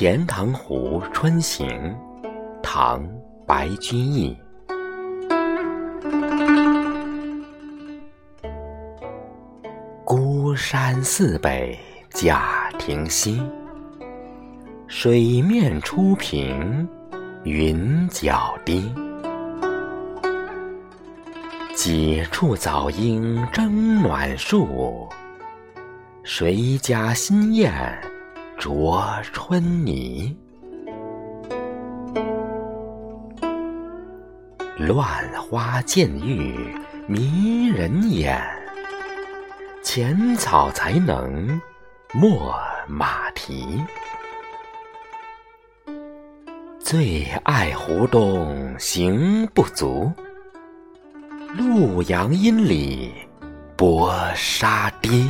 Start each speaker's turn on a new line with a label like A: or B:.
A: 钱塘湖春行》唐·白居易。孤山寺北贾亭西，水面初平云脚低。几处早莺争暖树，谁家新燕着春泥？乱花渐欲迷人眼，浅草才能没马蹄。最爱湖东行不足。陆阳阴里薄纱低。